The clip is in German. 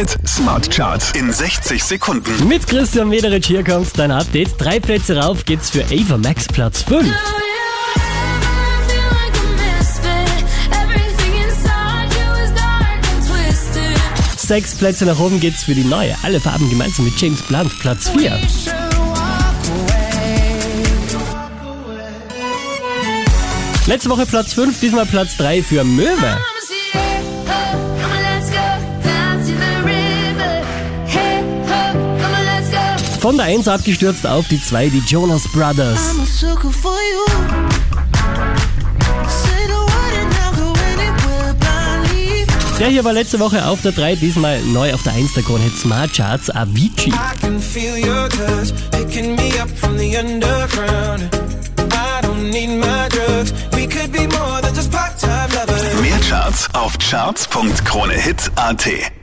Hit Smart Charts in 60 Sekunden. Mit Christian Mederich hier kommt dein Update. Drei Plätze rauf geht's für Ava Max Platz 5. Sechs Plätze nach oben geht's für die neue. Alle Farben gemeinsam mit James Blunt, Platz 4. Letzte Woche Platz 5, diesmal Platz 3 für Möwe. Von der 1 abgestürzt auf die 2, die Jonas Brothers. Der hier war letzte Woche auf der 3, diesmal neu auf der 1 der Krone Smart Charts Avicii. Mehr Charts auf charts.kronehit.at